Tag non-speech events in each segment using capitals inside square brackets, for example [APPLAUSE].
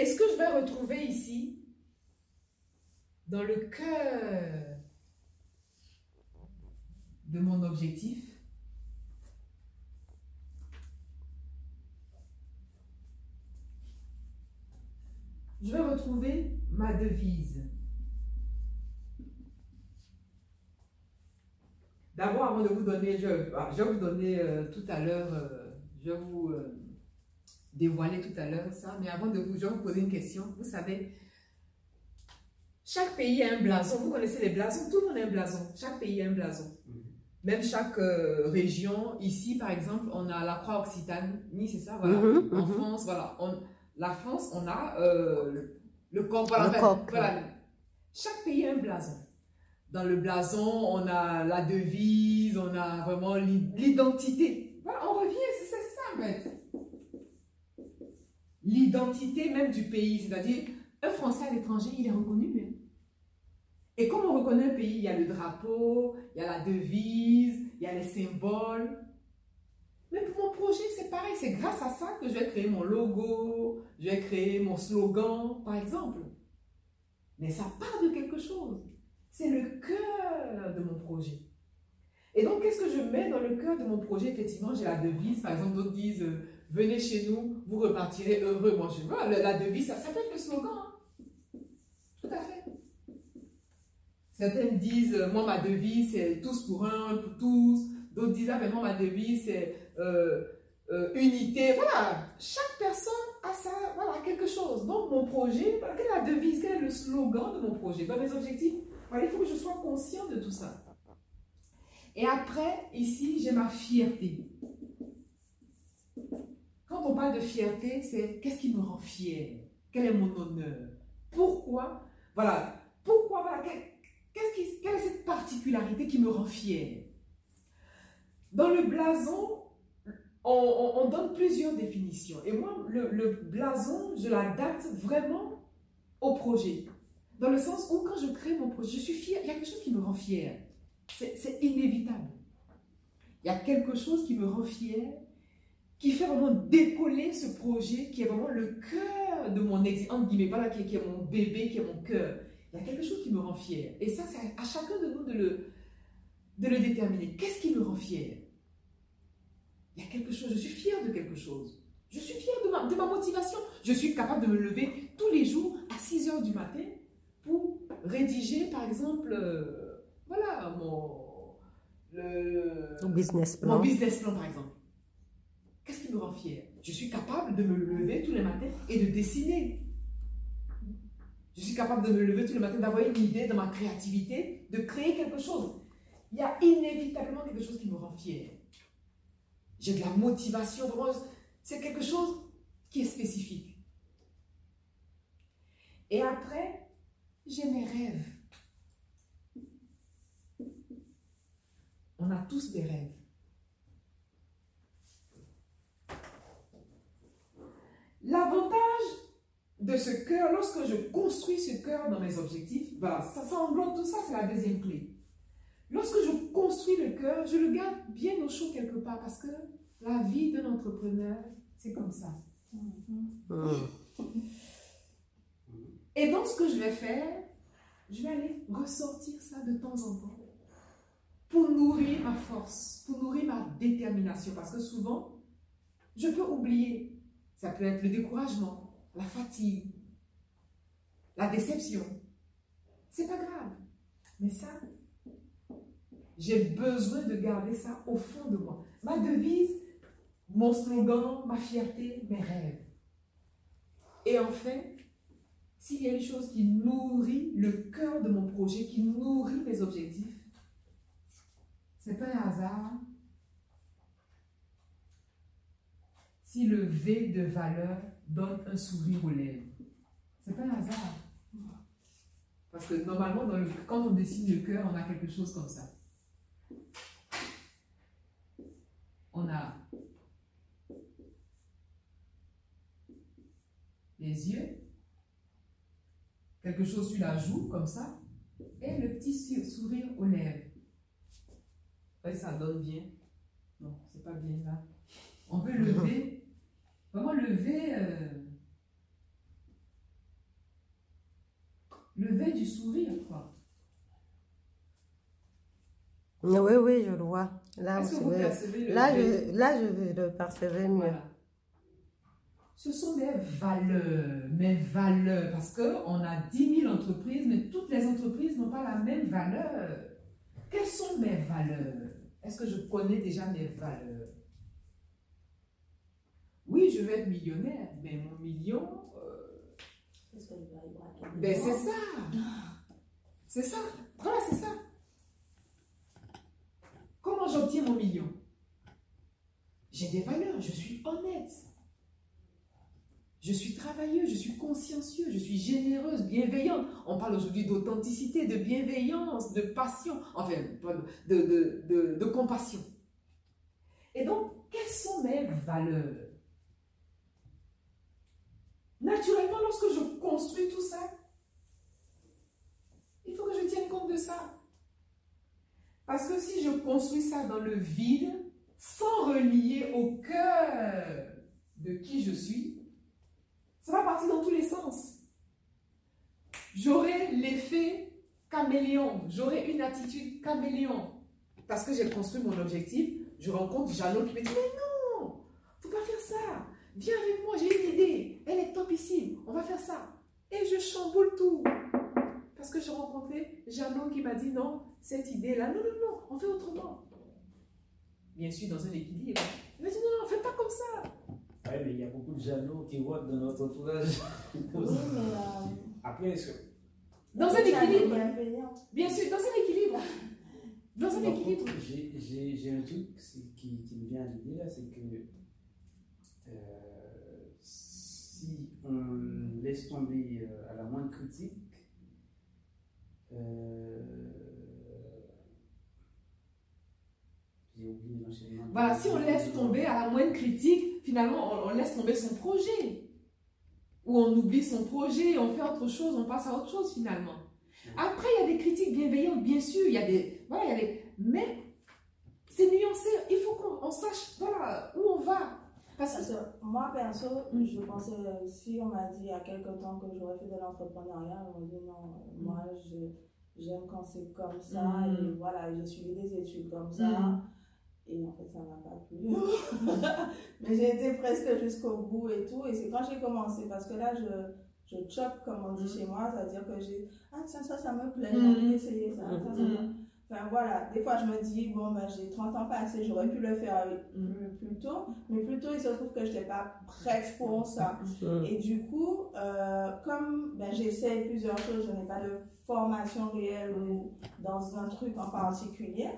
Et ce que je vais retrouver ici, dans le cœur de mon objectif, je vais retrouver ma devise. D'abord, avant de vous donner, je, ah, vais vous donner euh, tout à l'heure, euh, je vous euh, dévoiler tout à l'heure ça, mais avant de vous, je vais vous poser une question. Vous savez, chaque pays a un blason. Vous connaissez les blasons? Tout le monde a un blason. Chaque pays a un blason. Même chaque région, ici par exemple, on a la croix occitane, c'est ça, voilà. Mhm, en mhm. France, voilà. On, la France, on a euh, le, le coq. Voilà, Le coq, voilà. Chaque pays a un blason. Dans le blason, on a la devise, on a vraiment l'i- l'identité. Voilà, on revient, c'est ça, c'est ça en fait. L'identité même du pays, c'est-à-dire un Français à l'étranger, il est reconnu. hein. Et comme on reconnaît un pays, il y a le drapeau, il y a la devise, il y a les symboles. Mais pour mon projet, c'est pareil. C'est grâce à ça que je vais créer mon logo, je vais créer mon slogan, par exemple. Mais ça part de quelque chose. C'est le cœur de mon projet. Et donc, qu'est-ce que je mets dans le cœur de mon projet? Effectivement, j'ai la devise. Par exemple, d'autres disent euh, Venez chez nous, vous repartirez heureux. Moi, je vois, la, devise, ça, ça peut être le slogan. hein. Tout à fait. Certaines disent euh, Moi, ma devise, c'est tous pour un, pour tous. D'autres disent Ah, mais moi, ma devise, c'est euh, unité. Voilà, chaque personne a sa, voilà, quelque chose. Donc, mon projet, quelle est la devise, quel est le slogan de mon projet? Dans mes objectifs, voilà, il faut que je sois conscient de tout ça. Et après, ici, j'ai ma fierté. Quand on parle de fierté, c'est qu'est-ce qui me rend fier? Quel est mon honneur? Pourquoi? Voilà, pourquoi voilà, qu'est-ce qui, Quelle est cette particularité qui me rend fier? Dans le blason, on, on- on donne plusieurs définitions. Et moi, le, le blason, je l'adapte vraiment au projet. Dans le sens où quand je crée mon projet, je suis fière, il y a quelque chose qui me rend fière. C'est inévitable. Il y a quelque chose qui me rend fière, qui fait vraiment décoller ce projet, qui est vraiment le cœur de mon ex, entre guillemets, voilà, qui, est- qui est mon bébé, qui est mon cœur. Il y a quelque chose qui me rend fière. Et ça, c'est à chacun de nous de le, de le déterminer. Qu'est-ce qui me rend fière? Il y a quelque chose, je suis fière de quelque chose. Je suis fière de ma, de ma motivation. Je suis capable de me lever tous les jours à 6 heures du matin pour rédiger, par exemple, euh, voilà, mon, le, business mon plan. business plan, par exemple. Qu'est-ce qui me rend fière Je suis capable de me lever tous les matins et de dessiner. Je suis capable de me lever tous les matins, d'avoir une idée dans ma créativité, de créer quelque chose. Il y a inévitablement quelque chose qui me rend fière. J'ai de la motivation, vraiment, c'est quelque chose qui est spécifique. Et après, j'ai mes rêves. On a tous des rêves. L'avantage de ce cœur, lorsque je construis ce cœur dans mes objectifs, voilà, ça, ça englobe tout ça, c'est la deuxième clé. Lorsque je construis le cœur, je le garde bien au chaud quelque part parce que la vie d'un entrepreneur, c'est comme ça. Hmm. Et donc, ce que je vais faire, je vais aller ressortir ça de temps en temps pour nourrir ma force, pour nourrir ma détermination. Parce que souvent, je peux oublier. Ça peut être le découragement, la fatigue, la déception. C'est pas grave. Mais ça, j'ai besoin de garder ça au fond de moi. Ma devise, mon slogan, ma fierté, mes rêves. Et enfin, s'il y a une chose qui nourrit le cœur de mon projet, qui nourrit mes objectifs, c'est pas un hasard si le V de valeur donne un sourire aux lèvres. C'est pas un hasard. Parce que normalement, quand on dessine le cœur, on a quelque chose comme ça. On a les yeux, quelque chose sur la joue, comme ça, et le petit sou- sourire aux lèvres. Ouais, ça donne bien. Non, c'est pas bien là. On veut lever, [LAUGHS] vraiment lever euh, lever du sourire, quoi. Oui, oui, je le vois. Là, Est-ce que c'est vous percevez le là, je, là, je vais le percevoir mieux. Voilà. Ce sont mes valeurs, mes valeurs, parce qu'on a 10 000 entreprises, mais toutes les entreprises n'ont pas la même valeur. Quelles sont mes valeurs? Est-ce que je connais déjà mes valeurs? Oui, je vais être millionnaire, mais mon million, euh, ben c'est ça. C'est ça. Voilà, c'est ça. Comment j'obtiens mon million? J'ai des valeurs, je suis honnête. Je suis travailleuse, je suis consciencieuse, je suis généreuse, bienveillante. On parle aujourd'hui d'authenticité, de bienveillance, de passion, enfin, de, de compassion. Et donc, quelles sont mes valeurs? Naturellement, lorsque je construis tout ça, il faut que je tienne compte de ça. Parce que si je construis ça dans le vide, sans relier au cœur de qui je suis, ça va partir dans tous les sens. J'aurai l'effet caméléon, j'aurai une attitude caméléon. Parce que j'ai construit mon objectif, je rencontre Jeannot qui me dit Mais non, faut pas faire ça. Viens avec moi, j'ai une idée. Elle est topissime, on va faire ça. Et je chamboule tout. Parce que j'ai rencontré Jeannot qui m'a dit non, cette idée-là, non, non, non, on fait autrement. Bien sûr, dans un équilibre. Il m'a dit non, non, fais pas comme ça. Ouais, mais il y a beaucoup de jaloux qui voient dans notre entourage. Oui, mais. euh, Après, est-ce que- Dans un équilibre. Bien sûr, dans un équilibre. Dans un équilibre. j'ai- un truc qui me vient à l'idée là, c'est que euh, si on laisse tomber euh, à la moindre critique, euh, j'ai oublié l'enchaînement. Voilà, si on laisse tomber à la moindre critique, finalement, on, on laisse tomber son projet. Ou on oublie son projet, on fait autre chose, on passe à autre chose finalement. Après, il y a des critiques bienveillantes, bien sûr, il y a des... Voilà, il y a des... Mais c'est nuancé, il faut qu'on on sache, voilà, où on va. Parce que... moi, perso, je pensais, si on m'a dit il y a quelque temps que j'aurais fait de l'entrepreneuriat, on m'a dit non, euh, moi, je- j'aime quand c'est comme ça, Mm. et voilà, j'ai suivi des études comme ça, Mm. Et en fait, ça m'a pas plu. [LAUGHS] Mais j'ai été presque jusqu'au bout et tout, et c'est quand j'ai commencé, parce que là, je, je chope, comme on dit chez moi, c'est-à-dire que j'ai, ah tiens, ça, ça me plaît, j'ai Mm. envie d'essayer ça, ça, ça, ça. Enfin voilà, des fois je me dis, bon, ben, j'ai 30 ans passés, j'aurais pu le faire plus, plus tôt, mais plutôt il se trouve que je n'étais pas prête pour ça. Et du coup, euh, comme ben, j'essaie plusieurs choses, je n'ai pas de formation réelle ou dans un truc en particulier,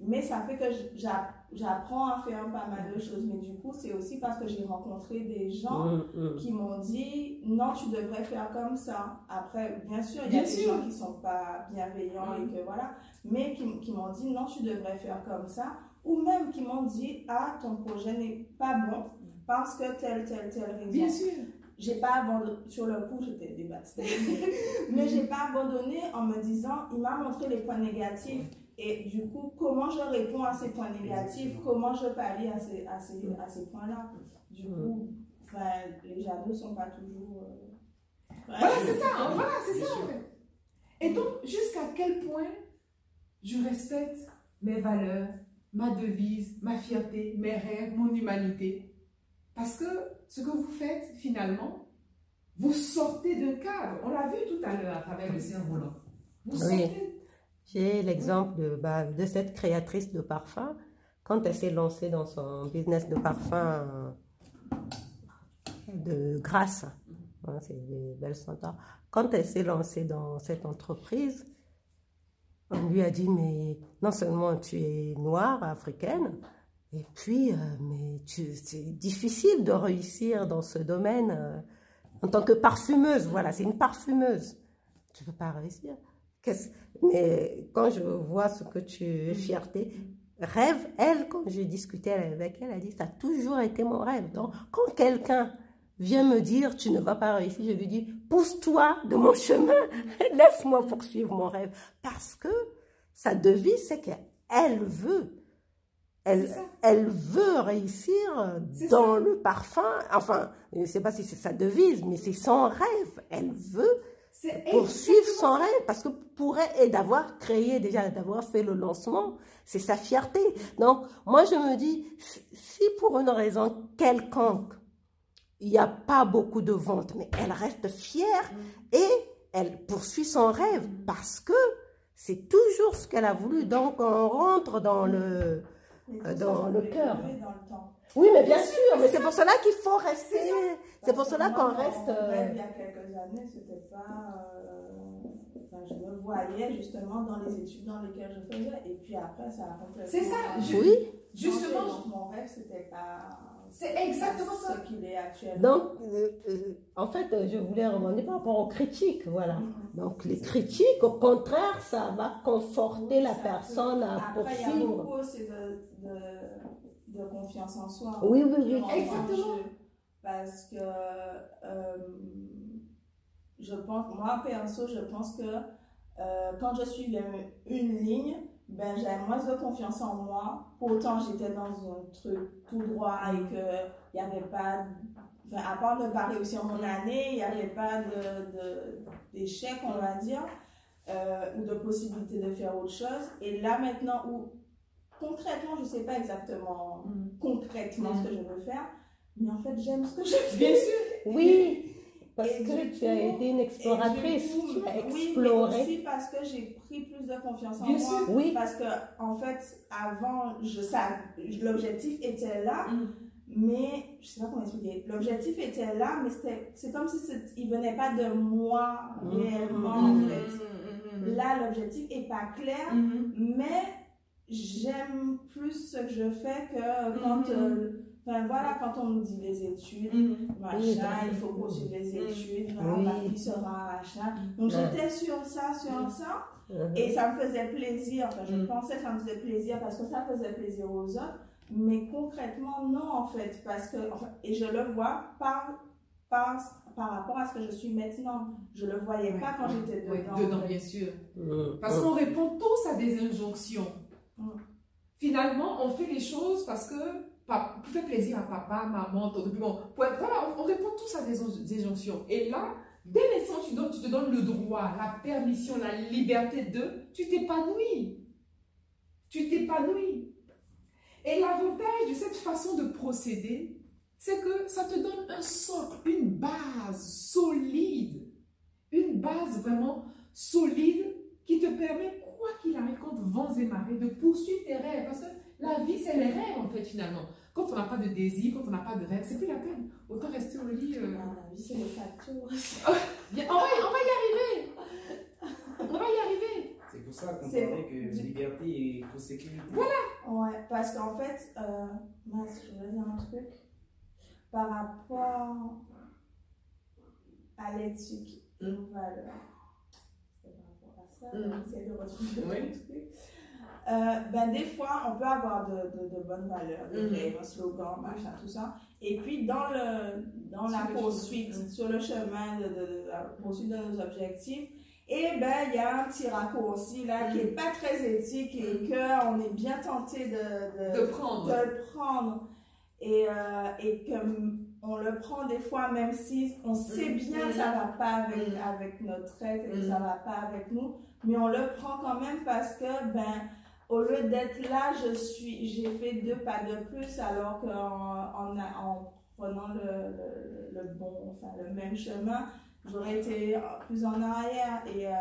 mais ça fait que j'a- j'apprends à faire pas mal de choses. Mais du coup, c'est aussi parce que j'ai rencontré des gens Mm, mm. qui m'ont dit non, tu devrais faire comme ça. Après, bien sûr, il y a Bien des sûr. gens qui sont pas bienveillants et que voilà, mais qui, qui m'ont dit non, tu devrais faire comme ça. Ou même qui m'ont dit ah, ton projet n'est pas bon parce que telle, telle, telle raison. Bien sûr. J'ai pas abandonné, sur le coup, j'étais dévastée. [LAUGHS] mais j'ai pas abandonné en me disant il m'a montré les points négatifs. Et du coup, comment je réponds à ces points négatifs? Exactement. Comment je pallie à ces, à ces, à ces points-là? Du coup, enfin, les jaloux sont pas toujours. euh, Voilà, c'est ça, hein, voilà, c'est ça en sûr. fait. Et donc, jusqu'à quel point je respecte mes valeurs, ma devise, ma fierté, mes rêves, mon humanité? Parce que ce que vous faites, finalement, vous sortez d'un cadre. On l'a vu tout à l'heure à travers le cerf-volant. Vous Oui. J'ai l'exemple de, bah, de cette créatrice de parfum. Quand elle s'est lancée dans son business de parfum euh, de grâce, hein, c'est des belles senteurs. Quand elle s'est lancée dans cette entreprise, on lui a dit, mais non seulement tu es noire, africaine, et puis, euh, mais c'est difficile de réussir dans ce domaine euh, en tant que parfumeuse. Voilà, c'est une parfumeuse. Tu ne peux pas réussir. Mais quand je vois ce que tu es fierté, rêve, elle, quand j'ai discuté avec elle, elle a dit, ça a toujours été mon rêve. Donc, quand quelqu'un vient me dire, tu ne vas pas réussir, je lui dis, pousse-toi de mon chemin, [LAUGHS] laisse-moi poursuivre mon rêve. Parce que sa devise, c'est qu'elle veut. Elle, elle veut réussir dans le parfum. Enfin, je ne sais pas si c'est sa devise, mais c'est son rêve. Elle veut poursuivre son rêve parce que pour elle et d'avoir créé déjà d'avoir fait le lancement c'est sa fierté. Donc moi je me dis si pour une raison quelconque il n'y a pas beaucoup de ventes mais elle reste fière et elle poursuit son rêve parce que c'est toujours ce qu'elle a voulu. Donc on rentre dans le Euh, ça le peut cœur. évoluer dans le temps. Oui mais bien sûr mais c'est pour cela qu'il faut rester c'est pour cela qu'on reste mon euh, rêve, il y a quelques années, c'était pas. euh, enfin, je me voyais justement dans les études dans lesquelles je faisais, et puis après, ça a complètement. C'est ça, je- oui Justement. Donc, mon rêve, c'était pas. C'est exactement ça. Ce qu'il est actuellement. Donc, euh, euh, en fait, euh, je voulais rebondir par rapport aux critiques, voilà. Mhm. Donc, les critiques, au contraire, ça va conforter la personne à Après, il y a poursuivre. beaucoup aussi de, de, de confiance en soi. Oui, oui, oui. Exactement. jeu. Parce que euh, je pense, moi perso, je pense que euh, quand je suis une ligne, ben, j'ai moins de confiance en moi. Pourtant, j'étais dans un truc tout droit et qu'il n'y avait pas, enfin, à part ne pas réussir mon année, il n'y avait pas de- de- d'échec, on va dire, euh, ou de possibilité de faire autre chose. Et là, maintenant, où concrètement, je ne sais pas exactement Mm. concrètement Mm. ce que je veux faire, mais en fait, j'aime ce que je fais. Bien sûr. Oui, parce Et que tu as été une exploratrice, coup, tu as Oui, mais exploré. aussi parce que j'ai pris plus de confiance en Bien moi. sûr. Oui, Parce que, en fait, avant, je l'objectif était là, Mm. mais je sais pas comment expliquer. L'objectif était là, mais c'est comme si il venait pas de moi Mm. réellement, Mm. en fait. Là, l'objectif est pas clair, mais j'aime plus ce que je fais que quand. Mhm. euh, voilà, quand on me dit les études, Mhm. machin, Oui, il faut poursuivre les Mm. études, Oui. ma fille sera machin. Donc Ouais. j'étais sur ça, sur Mm. ça, Mhm. et ça me faisait plaisir. Enfin, je Mm. pensais que ça me faisait plaisir parce que ça faisait plaisir aux autres, mais concrètement, non, en fait, parce que, enfin, et je le vois par, par, par rapport à ce que je suis maintenant. Je le voyais Ouais, pas quand ouais, j'étais ouais, dedans. dedans, bien sûr. Mhm. Parce qu'on répond tous à des injonctions. Mm. Finalement, on fait les choses parce que pour faire plaisir à papa, maman, puis bon, voilà, on, on répond tous à des, on- des injonctions. Et là, dès l'instant tu, tu te donnes le droit, la permission, la liberté de, tu t'épanouis. Tu t'épanouis. Et l'avantage de cette façon de procéder, c'est que ça te donne un socle, une base solide. Une base vraiment solide qui te permet, quoi qu'il arrive, contre vents et marées, de poursuivre tes rêves. Parce que la vie, c'est les rêves, en fait, finalement. Quand on n'a pas de désir, quand on n'a pas de rêve, c'est plus la peine. Autant rester au lit. euh, Ah, la vie, c'est le facteur. bien- [LAUGHS] on, va, on va y arriver. On va y arriver. C'est pour ça qu'on C'est- parlait que liberté et sécurité. Ouais, parce qu'en fait, euh, mince, je voulais dire un truc. Par rapport à l'éthique et aux valeurs. C'est par rapport à ça, Mm. de retrouver Oui. Euh, ben, des fois, on peut avoir de, de, de bonnes valeurs, des rêves, un slogan, machin, tout ça. Et puis, dans, le, dans la le poursuite, chemin. Mm. sur le chemin de, de- la poursuite de nos objectifs, et ben il y a un petit raccourci là qui Mm. est pas très éthique et que on est bien tenté de, de, De prendre. de prendre et, euh, et que on le prend des fois même si on sait Mm. bien que ça va pas avec, Mm. avec notre être et que Mm. ça va pas avec nous mais on le prend quand même parce que ben au lieu d'être là je suis j'ai fait deux pas de plus alors qu'en en, en prenant le, le, le bon enfin le même chemin j'aurais été plus en arrière et euh,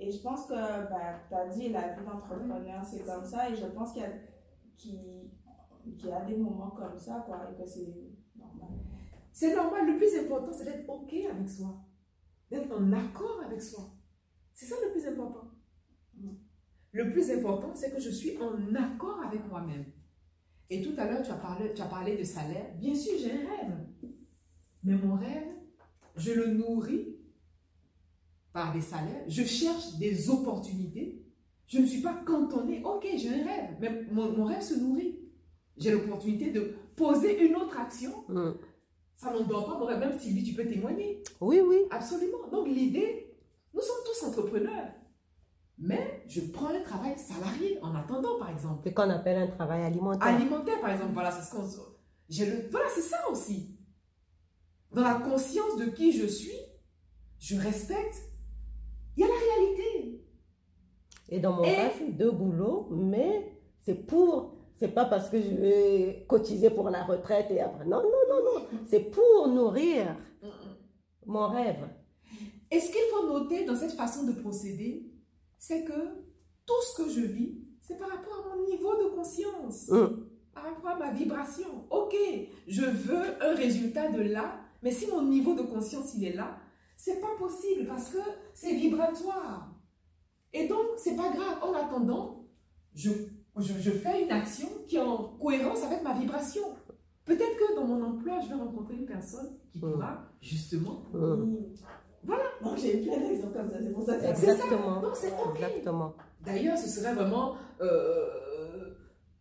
et je pense que bah, tu as dit la vie d'entrepreneur c'est comme ça et je pense qu'il y a y des moments comme ça quoi et que c'est C'est normal. Le plus important, c'est d'être OK avec soi. D'être en accord avec soi. C'est ça le plus important. Mm. Le plus important, c'est que je suis en accord avec moi-même. Et tout à l'heure, tu, as parlé- de salaire. Bien sûr, j'ai un rêve. Mais mon rêve, je le nourris par des salaires. Je cherche des opportunités. Je ne suis pas cantonnée. Ok, j'ai un rêve. Mais mon, rêve se nourrit. J'ai l'opportunité de poser une autre action Mhm. Ça n'endort pas rêve. Même Sylvie, tu peux témoigner. Oui, oui. Absolument. Donc l'idée, nous sommes tous entrepreneurs. Mais je prends un travail salarié en attendant, par exemple. C'est qu'on appelle un travail alimentaire. Alimentaire, par exemple. Voilà, c'est ce qu'on. j'ai le- Voilà, c'est ça aussi. Dans la conscience de qui je suis, je respecte, il y a la réalité. Et dans mon Et- cas, c'est deux boulots, mais c'est pour. C'est pas parce que je vais cotiser pour la retraite et après. Non, non, non, non. C'est pour nourrir mon rêve. Et ce qu'il faut noter dans cette façon de procéder, c'est que tout ce que je vis, c'est par rapport à mon niveau de conscience, Hum, par rapport à ma vibration. Ok, je veux un résultat de là, mais si mon niveau de conscience il est là, c'est pas possible parce que c'est vibratoire. Et donc, c'est pas grave. En attendant, je, je, je fais une action qui est en cohérence avec ma vibration. Peut-être que dans mon emploi, je vais rencontrer une personne qui Mm. pourra justement. Oui. Voilà. Donc j'ai plein d'exemples comme ça, c'est pour ça que C'est. Exactement. Donc, c'est ok. Exactement. D'ailleurs, ce serait vraiment euh,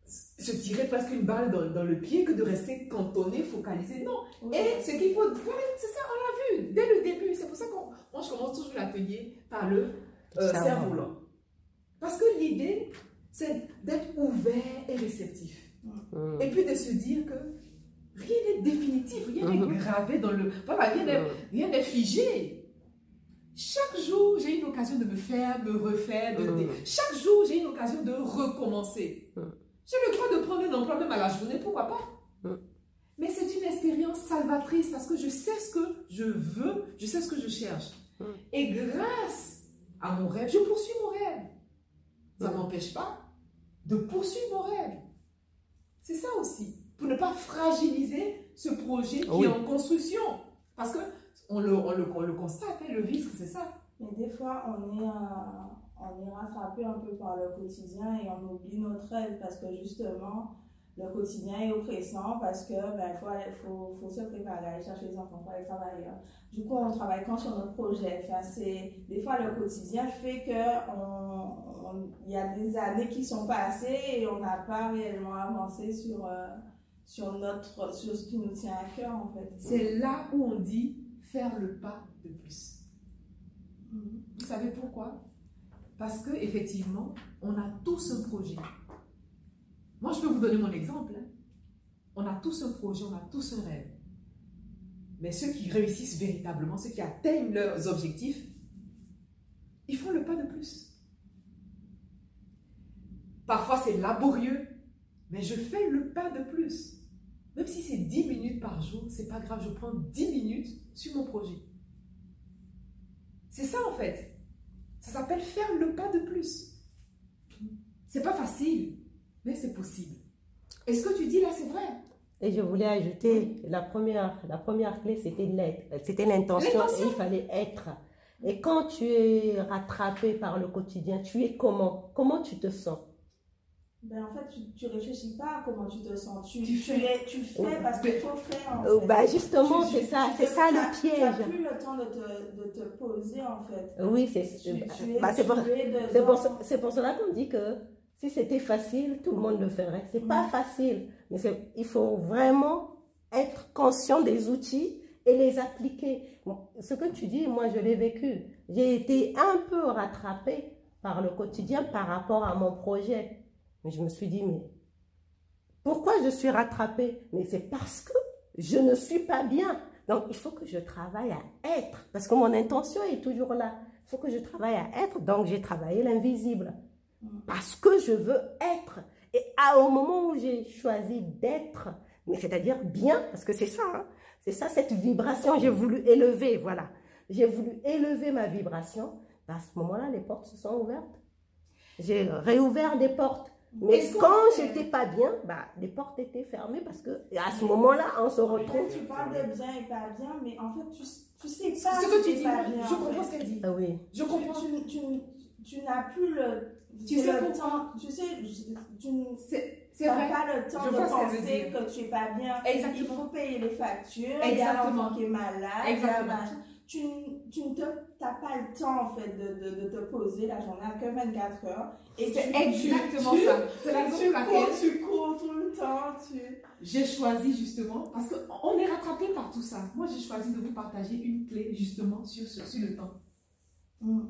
se tirer presque une balle dans, dans le pied que de rester cantonné, focalisé. Non. Oui. Et ce qu'il faut, voilà, c'est ça, on l'a vu dès le début. C'est pour ça qu'on moi, je commence toujours l'atelier par le euh, cerf-volant. Parce que l'idée, c'est d'être ouvert et réceptif. Hum, Et puis de se dire que rien n'est définitif, rien n'est Mhm. gravé dans le. Voilà, rien n'est hum. rien n'est figé. Chaque jour, j'ai une occasion de me faire, me refaire. De, Mm. Chaque jour, j'ai une occasion de recommencer. Mm. J'ai le droit de prendre un emploi même à la journée, pourquoi pas? Mm. Mais c'est une expérience salvatrice parce que je sais ce que je veux, je sais ce que je cherche. Mm. Et grâce à mon rêve, je poursuis mon rêve. Ça Mm. m'empêche pas de poursuivre mon rêve. C'est ça aussi. Pour ne pas fragiliser ce projet qui Oui. est en construction. Parce que on le, on le, on le constate, hein, le risque, c'est ça. Mais des fois, on est, euh, on est rattrapé un peu par le quotidien et on oublie notre rêve parce que justement, le quotidien est oppressant parce que ben, faut, faut, faut se préparer, aller chercher les enfants, faut aller travailler. Du coup, on travaille quand sur notre projet. Enfin, c'est, des fois, le quotidien fait que il y a des années qui sont passées et on n'a pas réellement avancé sur, euh, sur, notre, sur ce qui nous tient à cœur en fait. C'est là où on dit faire le pas de plus. Mhm. Vous savez pourquoi? Parce que effectivement, on a tous un projet. Moi, je peux vous donner mon exemple. hein. On a tous un projet, on a tous un rêve. Mais ceux qui réussissent véritablement, ceux qui atteignent leurs objectifs, ils font le pas de plus. Parfois, c'est laborieux, mais je fais le pas de plus. Même si c'est 10 minutes par jour, c'est pas grave, je prends 10 minutes sur mon projet. C'est ça en fait. Ça s'appelle faire le pas de plus. C'est pas facile, mais c'est possible. Et ce que tu dis là, c'est vrai? Et je voulais ajouter, la première, la première clé, c'était l'être. C'était l'intention et il fallait être. Et quand tu es rattrapé par le quotidien, tu es comment? Comment tu te sens? Ben, en fait, tu, tu réfléchis pas à comment tu te sens. Tu, Tu tu, fais. tu fais parce qu'il faut faire. En Euh, fait. bah, Justement, Tu- c'est tu- ça, tu c'est ça le Tu piège. n'as plus le temps de te, de te poser, en fait. Oui, c'est Tu, tu es, bah, c'est pour, tu pour, pour cela qu'on dit que si c'était facile, tout le monde le ferait. C'est pas Mm. facile, mais il faut vraiment être conscient des outils et les appliquer. Ce que tu dis, moi, je l'ai vécu. J'ai été un peu rattrapée par le quotidien par rapport à mon projet. Mais je me suis dit, mais pourquoi je suis rattrapée? Mais c'est parce que je ne suis pas bien. Donc, il faut que je travaille à être, parce que mon intention est toujours là. Il faut que je travaille à être, donc j'ai travaillé l'invisible. Parce que je veux être. Et à, au moment où j'ai choisi d'être, mais c'est-à-dire bien, parce que c'est ça, hein, c'est ça cette vibration, j'ai voulu élever, voilà. J'ai voulu élever ma vibration. À ce moment-là, les portes se sont ouvertes. J'ai réouvert des portes. Mais quand j'étais pas bien, bah, les portes étaient fermées parce que à ce moment-là, on se retrouve. tu parles de bien et pas bien, mais en fait, tu, tu sais Ce pas que si tu dis, pas moi, bien. je en comprends ce qu'elle dit. Ah oui. Je comprends. Tu, tu, tu, tu n'as plus le, Tu sais le pourquoi temps. Tu sais, n'as pas le temps Je de penser que tu n'es pas bien. Exactement. Il faut payer les factures. Il y a l'enfant qui est malade. Exactement. Tu, tu ne t'as pas le temps en fait de, de, de te poser. La journée n'a que 24 heures. Et C'est exactement tu- ça. C'est la Tu, raison tu pour cours, tu cours tout le temps. Tu... j'ai choisi justement, parce qu'on est rattrapé par tout ça. Moi, j'ai choisi de vous partager une clé justement sur, ce- sur le temps. Mm.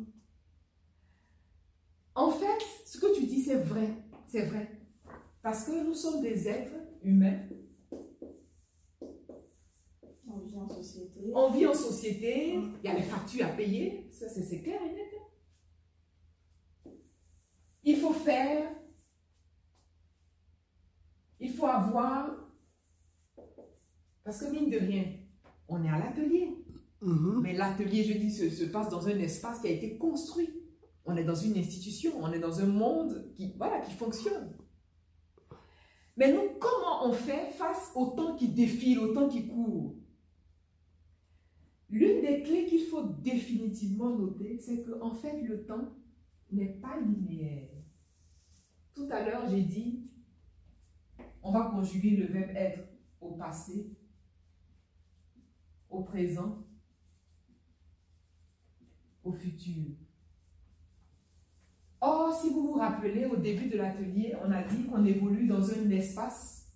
En fait, ce que tu dis, c'est vrai. C'est vrai. Parce que nous sommes des êtres humains On vit en société. On vit en société, il y a les factures à payer, ça c'est clair et net. Il faut faire, il faut avoir, parce que mine de rien, on est à l'atelier. Mhm. Mais l'atelier, je dis, se, se passe dans un espace qui a été construit. On est dans une institution, on est dans un monde qui, voilà, qui fonctionne. Mais nous, comment on fait face au temps qui défile, au temps qui court? L'une des clés qu'il faut définitivement noter, c'est que en fait, le temps n'est pas linéaire. Tout à l'heure, j'ai dit, on va conjuguer le verbe être au passé, au présent au futur. Or, si vous vous rappelez, au début de l'atelier, on a dit qu'on évolue dans un espace,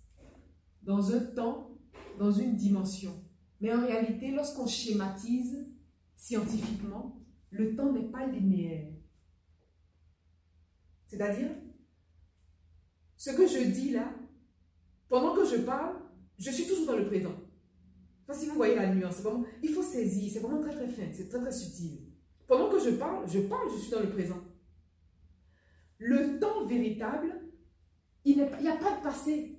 dans un temps, dans une dimension. Mais en réalité, lorsqu'on schématise scientifiquement, le temps n'est pas linéaire. C'est-à-dire, ce que je dis là, pendant que je parle, je suis toujours dans le présent. Pas si vous voyez la nuance. il faut saisir, c'est vraiment très très fin, c'est très très subtil. Pendant que je parle, je parle, je suis dans le présent. Le temps véritable, il n'y a pas de passé.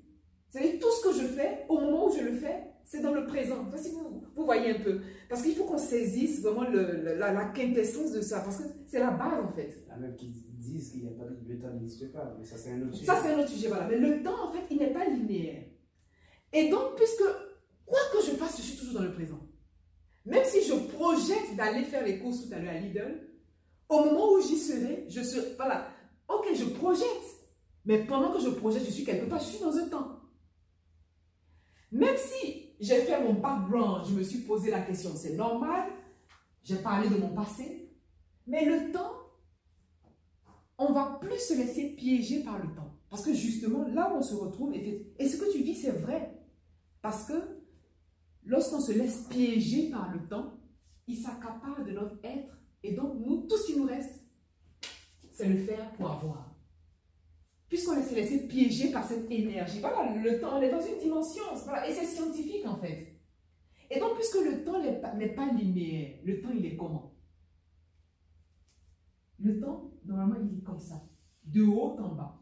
C'est-à-dire tout ce que je fais, au moment où je le fais, c'est dans le présent. Pas si vous, vous voyez un peu. Parce qu'il faut qu'on saisisse vraiment le- le- la, la quintessence de ça. Parce que c'est la base en fait. Il y en a même qui disent qu'il n'y a pas de le temps n'existe pas, mais ça c'est un autre sujet. Ça, c'est un autre sujet, voilà. Mais le temps, en fait, il n'est pas linéaire. Et donc, puisque, quoi que je fasse, je suis toujours dans le présent. Même si je projette d'aller faire les courses tout à l'heure à Lidl, au moment où j'y serai, je serai, voilà, ok, je projette. Mais pendant que je projette, je suis quelque part, je suis dans un temps. Même si j'ai fait mon background, je me suis posé la question, c'est normal, j'ai parlé de mon passé, mais le temps on va plus se laisser piéger par le temps. Parce que justement, là où on se retrouve, et ce que tu dis, c'est vrai. Parce que lorsqu'on se laisse piéger par le temps, il s'accapare de notre être. Et donc, nous, tout ce qui nous reste, c'est le faire pour avoir. Puisqu'on s'est laissé piéger par cette énergie. Voilà, le temps, on est dans une dimension. voilà, et c'est scientifique, en fait. Et donc, puisque le temps n'est pas, linéaire, le temps, il est comment? Le temps, normalement, il est comme ça, de haut en bas.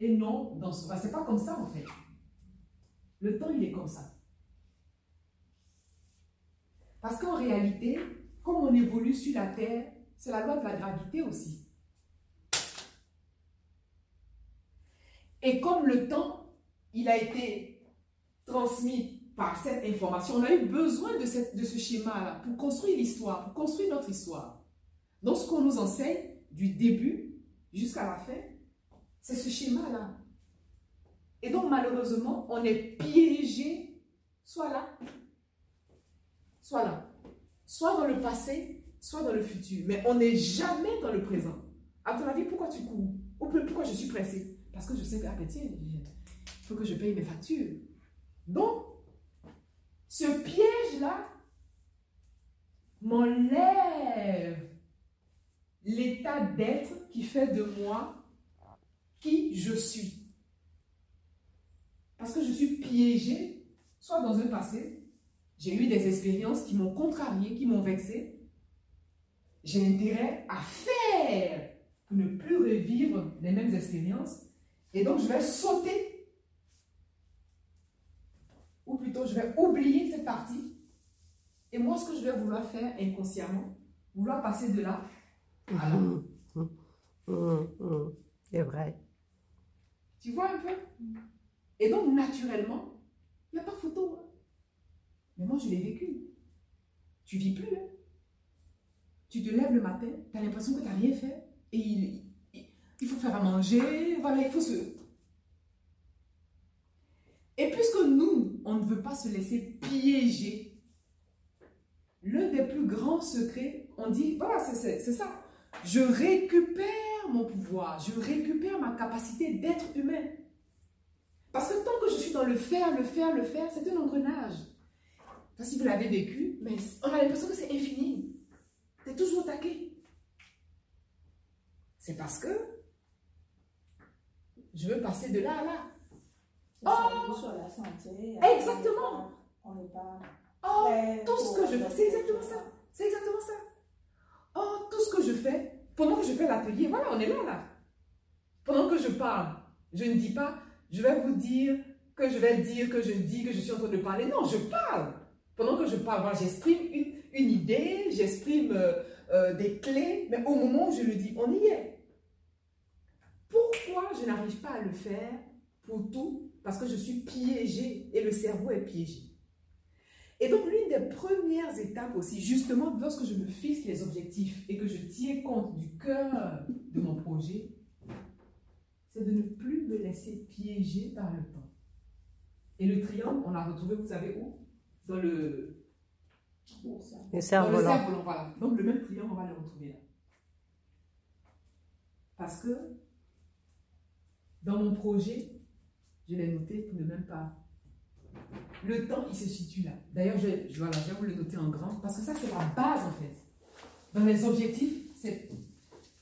Et non, dans ce... c'est pas comme ça en fait. Le temps, il est comme ça. Parce qu'en réalité, comme on évolue sur la Terre, c'est la loi de la gravité aussi. Et comme le temps, il a été transmis par cette information, on a eu besoin de, cette, de ce schéma-là pour construire l'histoire, pour construire notre histoire. Donc, ce qu'on nous enseigne du début jusqu'à la fin, c'est ce schéma-là. Et donc, malheureusement, on est piégé soit là, soit là, soit dans le passé, soit dans le futur. Mais on n'est jamais dans le présent. À ton avis, pourquoi tu cours? Ou pourquoi je suis pressée? Parce que je sais que, ah ben tiens, il faut que je paye mes factures. Donc, ce piège-là m'enlève l'état d'être qui fait de moi qui je suis. Parce que je suis piégée, soit dans un passé, j'ai eu des expériences qui m'ont contrarié, qui m'ont vexé. J'ai intérêt à faire pour ne plus revivre les mêmes expériences. Et donc, je vais sauter. Ou plutôt, je vais oublier cette partie. Et moi, ce que je vais vouloir faire inconsciemment, vouloir passer de là à là. Mhm. Mhm. Mhm. C'est vrai. Tu vois un peu? Et donc, naturellement, il n'y a pas photo. hein. Mais moi, je l'ai vécu. Tu vis plus. hein. Tu te lèves le matin, tu as l'impression que tu n'as rien fait. Et il, il- faut faire à manger. Voilà, il faut se... Et puisque nous, on ne veut pas se laisser piéger, l'un des plus grands secrets, on dit, voilà, c'est- ça. Je récupère mon pouvoir, je récupère ma capacité d'être humain. Parce que tant que je suis dans le faire, le faire, le faire, c'est un engrenage. Pas si vous l'avez vécu, mais on a l'impression que c'est infini. Tu es toujours au taquet. C'est parce que je veux passer de là à là. Sur la santé. Exactement. On n'est pas. Oh, tout ce que je fais, c'est exactement ça. C'est exactement ça. Oh, tout ce que je fais, pendant que je fais l'atelier, voilà, on est là, là. Pendant que je parle, je ne dis pas, je vais vous dire que je vais dire, que je dis, que je suis en train de parler. Non, je parle. Pendant que je parle, voilà, j'exprime une, une idée, j'exprime euh, euh, des clés, mais au moment où je le dis, on y est. Je n'arrive pas à le faire pour tout Parce que je suis piégée et le cerveau est piégé. Et donc, l'une des premières étapes aussi, justement, lorsque je me fixe les objectifs et que je tiens compte du cœur de mon projet, c'est de ne plus me laisser piéger par le temps. Et le triangle, on l'a retrouvé, vous savez où? Dans le, Pour ça. Le cerf-volant, voilà. Donc, le même triangle, on va le retrouver là. Parce que, dans mon projet, je l'ai noté pour ne même pas le temps, il se situe là. D'ailleurs, je, je, je vais vous le noter en grand parce que ça, c'est la base en fait. Dans les objectifs, c'est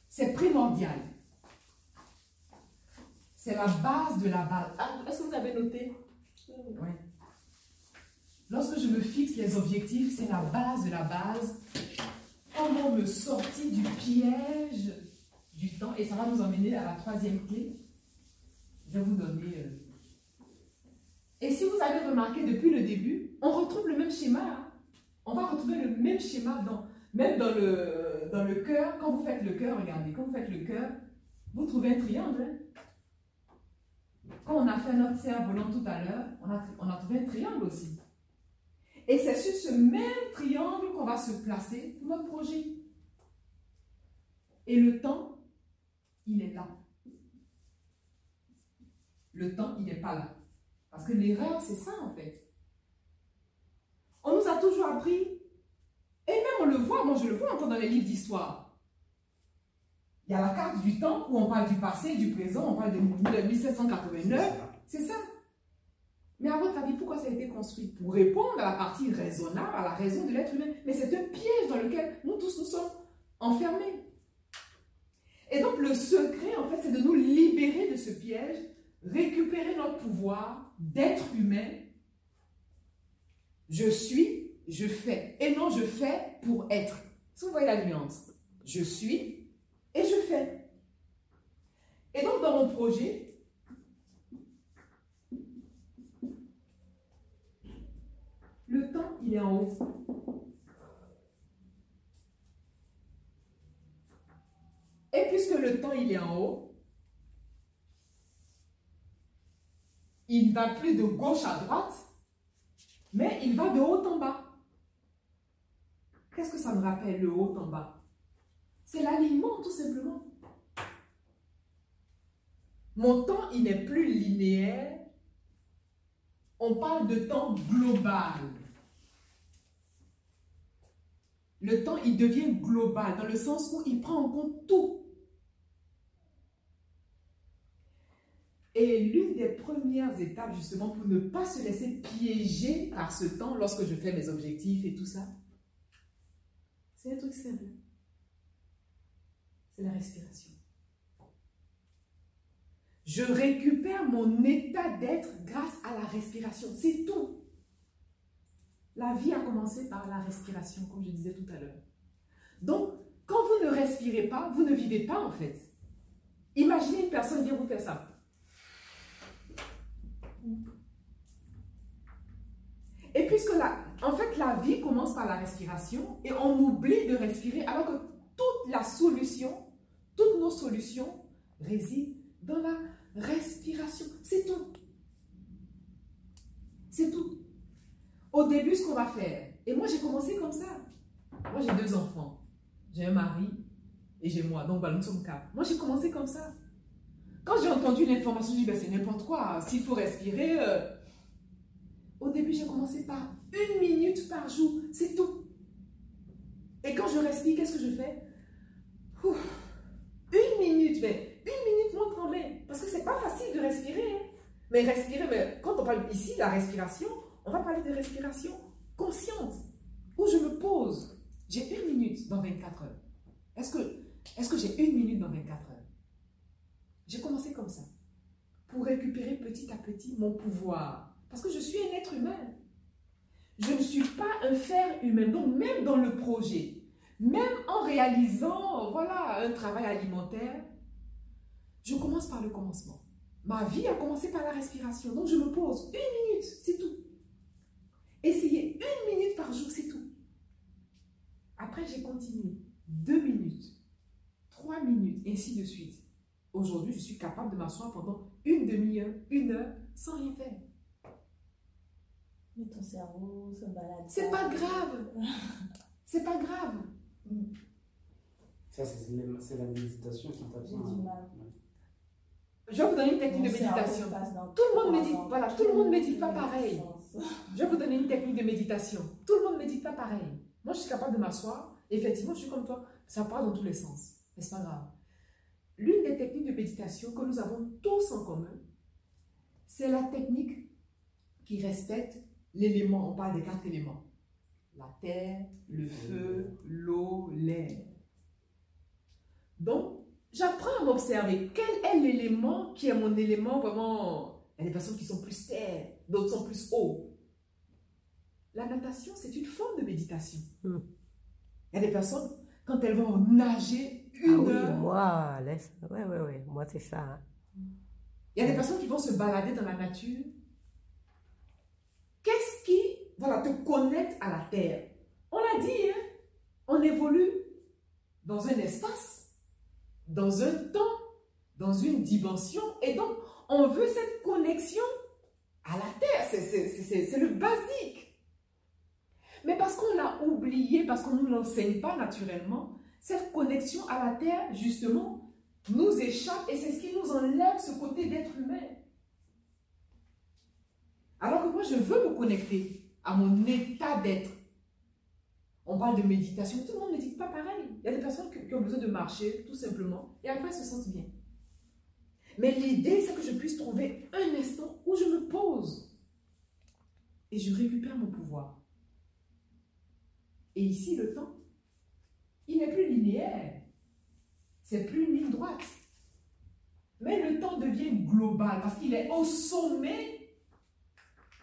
c'est primordial. C'est la base de la base. Ah, Est-ce que vous avez noté? Oui. Lorsque je me fixe les objectifs, c'est la base de la base. Comment me sortir du piège du temps Et ça va nous emmener à la troisième clé. Je vais vous donner. euh, et si vous avez remarqué depuis le début, on retrouve le même schéma. hein. On va retrouver le même schéma dans, même dans le, dans le cœur. Quand vous faites le cœur, regardez, quand vous faites le cœur, vous trouvez un triangle. hein. Quand on a fait notre cerf-volant tout à l'heure, on a, on a trouvé un triangle aussi. Et c'est sur ce même triangle qu'on va se placer pour notre projet. Et le temps, il est là. Le temps, il n'est pas là. Parce que l'erreur, c'est ça en fait. On nous a toujours appris, et même on le voit, moi je le vois encore dans les livres d'histoire. Il y a la carte du temps où on parle du passé, du présent, on parle de 1789, c'est ça. Mais à votre avis, pourquoi ça a été construit? Pour répondre à la partie raisonnable, à la raison de l'être humain. Mais c'est un piège dans lequel nous tous nous sommes enfermés. Et donc le secret, en fait, c'est de nous libérer de ce piège récupérer notre pouvoir d'être humain. Je suis, je fais. Et non, je fais pour être. Vous voyez la nuance, je suis et je fais. Et donc, dans mon projet, le temps, il est en haut. Et puisque le temps, il est en haut, il ne va plus de gauche à droite, mais il va de haut en bas. Qu'est-ce que ça me rappelle, le haut en bas? C'est l'alignement, tout simplement. Mon temps, il n'est plus linéaire. On parle de temps global. Le temps, il devient global, dans le sens où il prend en compte tout. Et l'une des premières étapes, justement, pour ne pas se laisser piéger par ce temps lorsque je fais mes objectifs et tout ça, c'est un truc simple. C'est la respiration. Je récupère mon état d'être grâce à la respiration. C'est tout. La vie a commencé par la respiration, comme je disais tout à l'heure. Donc, quand vous ne respirez pas, vous ne vivez pas en fait. Imaginez une personne vient vous faire ça. Et puisque la, en fait, la vie commence par la respiration et on oublie de respirer alors que toute la solution, toutes nos solutions résident dans la respiration. C'est tout. C'est tout. Au début, ce qu'on va faire, et moi j'ai commencé comme ça. Moi j'ai deux enfants. J'ai un mari et j'ai moi. Donc nous sommes quatre. Moi j'ai commencé comme ça. Quand j'ai entendu l'information, je dis, ben, c'est n'importe quoi. S'il faut respirer, euh, au début, j'ai commencé par une minute par jour. C'est tout. Et quand je respire, qu'est-ce que je fais? Une minute, mais une minute montre en. Parce que c'est pas facile de respirer. hein. Mais respirer, mais quand on parle ici de la respiration, on va parler de respiration consciente. Où je me pose. J'ai une minute dans 24 heures. Est-ce que, est que j'ai une minute dans 24 heures? J'ai commencé comme ça. Pour récupérer petit à petit mon pouvoir. Parce que je suis un être humain. je ne suis pas un faire humain. Donc, même dans le projet, même en réalisant, voilà, un travail alimentaire, je commence par le commencement. Ma vie a commencé par la respiration. Donc, je me pose une minute, c'est tout. Essayez une minute par jour, c'est tout. Après, j'ai continué. Deux minutes, trois minutes, ainsi de suite. Aujourd'hui, je suis capable de m'asseoir pendant une demi-heure, une heure, sans rien faire. Mais ton cerveau se balade. C'est pas grave. [LAUGHS] C'est pas grave. Ça, c'est la méditation qui t'a J'ai besoin. du mal. Je vais vous donner une technique Mon de méditation. Tout le monde médite, voilà, tout le monde médite pas pareil. [LAUGHS] Je vais vous donner une technique de méditation. Tout le monde ne médite pas pareil. Moi, je suis capable de m'asseoir. Effectivement, je suis comme toi. Ça part dans tous les sens. Mais c'est pas grave. L'une des techniques de méditation que nous avons tous en commun, c'est la technique qui respecte l'élément. On parle des quatre éléments. La terre, le feu, l'eau, l'air. Donc, j'apprends à m'observer. Quel est l'élément qui est mon élément vraiment Il y a des personnes qui sont plus terre, d'autres sont plus eau. La natation, c'est une forme de méditation. Hmm. Il y a des personnes, quand elles vont nager Ah une oui, heure, moi, laisse. Ouais, ouais, ouais. Moi, c'est ça. hein. il y a des personnes qui vont se balader dans la nature. Qu'est-ce qui voilà, te connecte à la terre? On l'a dit, hein, on évolue dans un espace, dans un temps, dans une dimension, et donc on veut cette connexion à la terre. C'est le basique. Mais parce qu'on l'a oublié, parce qu'on ne nous l'enseigne pas naturellement, cette connexion à la terre, justement, nous échappe et c'est ce qui nous enlève ce côté d'être humain. Alors que moi, je veux me connecter à mon état d'être. On parle de méditation, tout le monde ne médite pas pareil. Il y a des personnes qui, ont besoin de marcher, tout simplement, et après elles se sentent bien. Mais l'idée, c'est que je puisse trouver un instant où je me pose et je récupère mon pouvoir. Et ici, le temps, il n'est plus linéaire. C'est plus une ligne droite. Mais le temps devient global parce qu'il est au sommet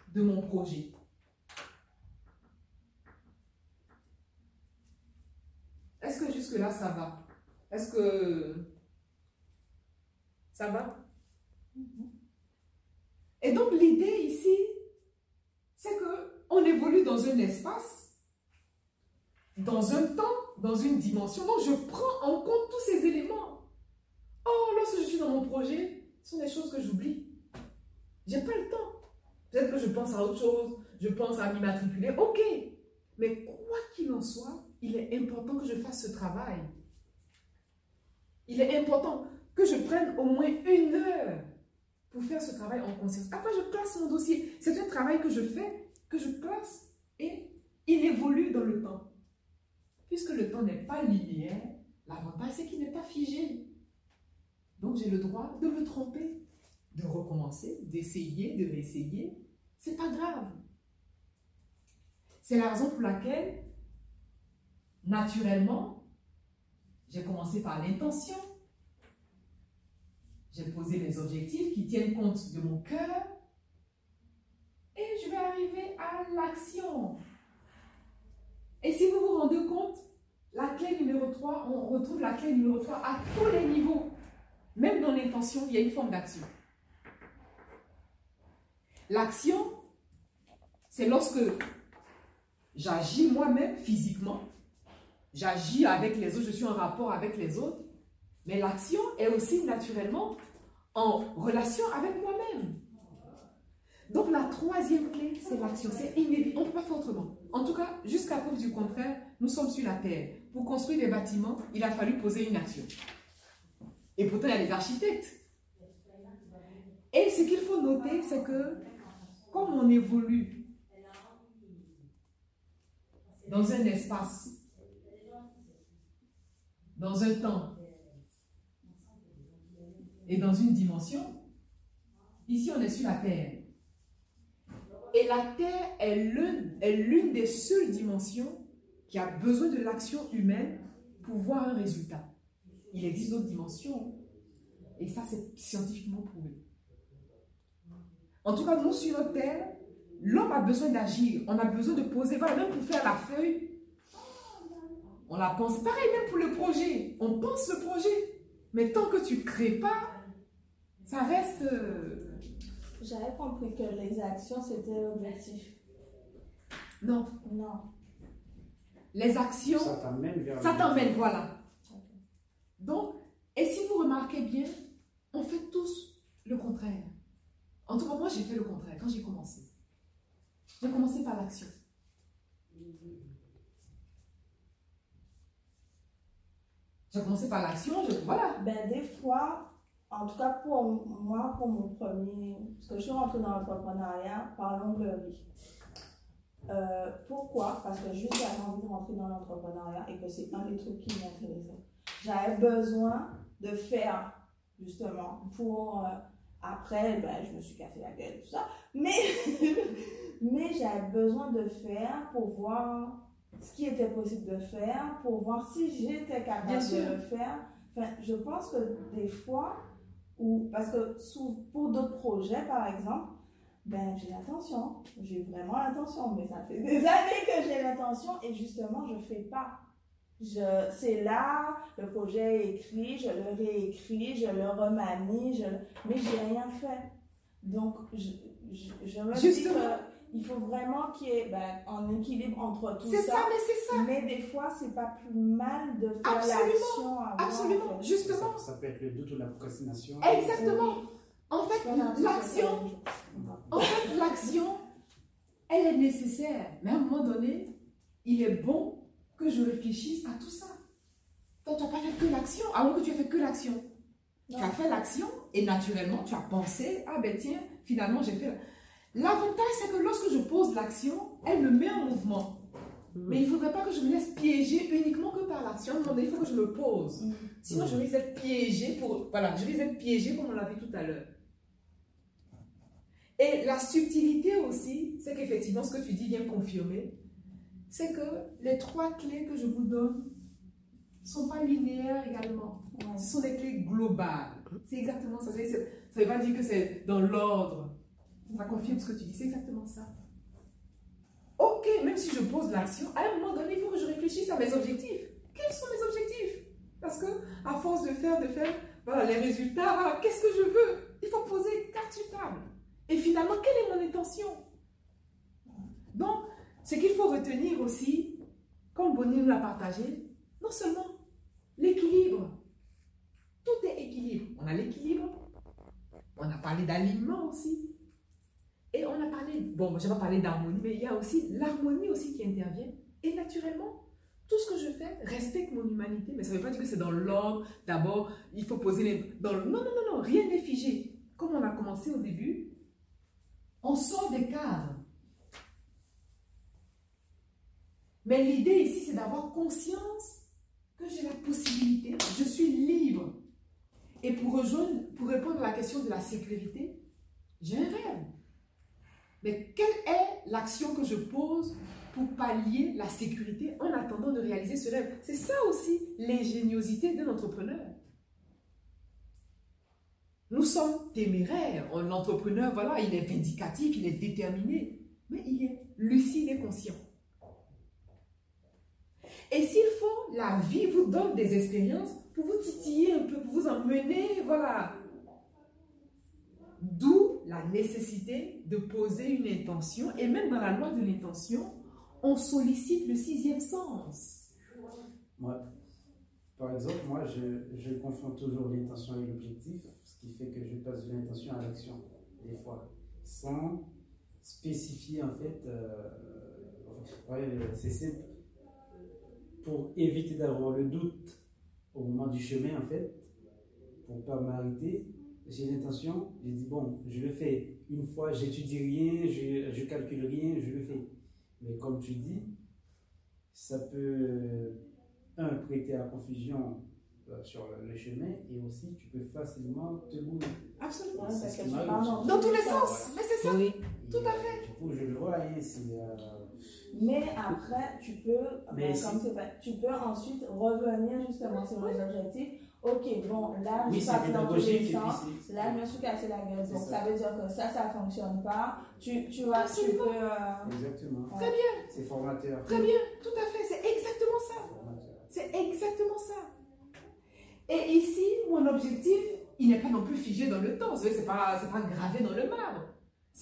de mon projet. Est-ce que jusque-là, ça va? Est-ce que ça va? Et donc, l'idée ici, c'est que on évolue dans un espace, dans un temps, dans une dimension. Donc, je prends en compte tous ces éléments. Oh, lorsque je suis dans mon projet, ce sont des choses que j'oublie. J'ai pas le temps. Peut-être que je pense à autre chose, je pense à m'immatriculer. Ok. Mais quoi qu'il en soit, il est important que je fasse ce travail. Il est important que je prenne au moins une heure pour faire ce travail en conscience. Après, je classe mon dossier. C'est un travail que je fais, que je classe et il évolue dans le temps. Puisque le temps n'est pas linéaire, l'avantage c'est qu'il n'est pas figé. Donc j'ai le droit de me tromper, de recommencer, d'essayer, de réessayer. C'est pas grave. C'est la raison pour laquelle, naturellement, j'ai commencé par l'intention. J'ai posé les objectifs qui tiennent compte de mon cœur. Et je vais arriver à l'action. Et si vous vous rendez compte, la clé numéro 3, on retrouve la clé numéro 3 à tous les niveaux. Même dans l'intention, il y a une forme d'action. L'action, c'est lorsque j'agis moi-même physiquement, j'agis avec les autres, je suis en rapport avec les autres, mais l'action est aussi naturellement en relation avec moi-même. Donc la troisième clé, c'est l'action. C'est inévitable. On ne peut pas faire autrement. En tout cas, jusqu'à preuve du contraire, nous sommes sur la Terre. Pour construire des bâtiments, il a fallu poser une action. Et pourtant, il y a des architectes. Et ce qu'il faut noter, c'est que comme on évolue dans un espace, dans un temps et dans une dimension, ici on est sur la Terre. Et la Terre est l'une des seules dimensions qui a besoin de l'action humaine pour voir un résultat. Il existe d'autres dimensions et ça c'est scientifiquement prouvé. En tout cas, nous sur notre Terre, l'homme a besoin d'agir. On a besoin de poser. Voilà, même pour faire la feuille, on la pense. Pareil, même pour le projet. On pense le projet. Mais tant que tu ne crées pas, ça reste. euh, J'avais compris que les actions, c'était l'objectif. Non. Non. Les actions, Ça t'amène vers. ça t'emmène, voilà. Donc, et si vous remarquez bien, on fait tous le contraire. En tout cas, moi, j'ai fait le contraire quand j'ai commencé. J'ai commencé par l'action. J'ai commencé par l'action, je, voilà. Ben, des fois, en tout cas pour moi, pour mon premier, parce que je suis rentrée dans l'entrepreneuriat par l'onglerie. Euh, pourquoi? Parce que juste j'avais envie de rentrer dans l'entrepreneuriat et que c'est un des trucs qui m'intéressait. J'avais besoin de faire, justement, pour... euh, après, ben, je me suis cassé la gueule, tout ça. Mais, [LAUGHS] mais j'avais besoin de faire pour voir ce qui était possible de faire, pour voir si j'étais capable de le faire. Enfin, je pense que des fois, ou parce que pour d'autres projets, par exemple, ben, j'ai l'intention, j'ai vraiment l'intention, mais ça fait des [LAUGHS] années que j'ai l'intention et justement, je fais pas. C'est là, le projet est écrit, je le réécris, je le remanie, je, mais j'ai rien fait. Donc, je, je, me dis qu'il faut vraiment qu'il y ait ben, un équilibre entre tout C'est ça. ça, mais c'est ça. Mais des fois, c'est pas plus mal de faire l'action avant. absolument. en fait. Justement. Ça, ça peut être le doute ou la procrastination. Exactement. En fait, l'action, en fait, l'action, elle est nécessaire. Mais à un moment donné, il est bon que je réfléchisse à tout ça. Toi, tu n'as pas fait que l'action. Avant que tu aies fait que l'action. Tu as fait l'action et naturellement, tu as pensé, ah ben tiens, finalement, j'ai fait. L'avantage, c'est que lorsque je pose l'action, elle me met en mouvement. Mais il ne faudrait pas que je me laisse piéger uniquement que par l'action. Il faut que je me pose. Mm. Sinon, je risque d'être piégée pour. Voilà, je risque d'être piégée comme on l'a vu tout à l'heure. Et la subtilité aussi, c'est qu'effectivement, ce que tu dis vient confirmer, c'est que les trois clés que je vous donne ne sont pas linéaires également. Ce sont des clés globales. C'est exactement ça. Ça ne veut pas dire que c'est dans l'ordre. Ça confirme ce que tu dis. C'est exactement ça. Ok, même si je pose l'action, à un moment donné, il faut que je réfléchisse à mes objectifs. Quels sont mes objectifs? Parce que à force de faire, de faire, voilà, les résultats, qu'est-ce que je veux? Il faut poser carte sur table. Et finalement, quelle est mon intention? Donc, ce qu'il faut retenir aussi, comme Bonnie nous l'a partagé, non seulement l'équilibre, tout est équilibre. On a l'équilibre, on a parlé d'alignement aussi, et on a parlé, bon, je vais pas parler d'harmonie, mais il y a aussi l'harmonie aussi qui intervient. Et naturellement, tout ce que je fais respecte mon humanité, mais ça ne veut pas dire que c'est dans l'ordre. D'abord, il faut poser les... Non, non, non, non, rien n'est figé. Comme on a commencé au début, on sort des cadres. Mais l'idée ici, c'est d'avoir conscience que j'ai la possibilité, je suis libre. Et pour rejoindre, pour répondre à la question de la sécurité, j'ai un rêve. Mais quelle est l'action que je pose pour pallier la sécurité en attendant de réaliser ce rêve? C'est ça aussi l'ingéniosité d'un entrepreneur. Nous sommes téméraires. L'entrepreneur, voilà, il est vindicatif, il est déterminé, mais il est lucide et conscient. Et s'il faut, la vie vous donne des expériences pour vous titiller un peu, pour vous emmener, voilà. D'où la nécessité de poser une intention. Et même dans la loi de l'intention, on sollicite le sixième sens. Moi, par exemple, moi, je, je confronte toujours l'intention et l'objectif, ce qui fait que je passe de l'intention à l'action, des fois, sans spécifier en fait. euh, ouais, c'est simple. Pour éviter d'avoir le doute au moment du chemin, en fait, pour pas m'arrêter, j'ai l'intention, j'ai dit bon, je le fais. Une fois, j'étudie rien, je, je calcule rien, je le fais. Mais comme tu dis, ça peut un, prêter à la confusion euh, sur le, chemin et aussi tu peux facilement te bouger. Absolument. Parles souvent. Dans tous les sens. Mais c'est ça. Oui. Tout à Et, euh, Du coup, je le vois, hein, c'est, euh, Mais après, tu peux, Mais si- comme c'est pas- tu peux ensuite revenir justement sur les objectifs. Ok, bon, là, je Oui, partie dans tous les sens. Là, je me suis cassé la gueule. Donc, ça. ça veut dire que ça, ça fonctionne pas. Tu, tu vois, tu peux. euh, Exactement. Très bien. C'est formateur. Très bien, tout à fait, c'est exactement ça. C'est exactement ça. Et ici, mon objectif, il n'est pas non plus figé dans le temps. Vous savez, c'est pas, c'est pas gravé dans le marbre.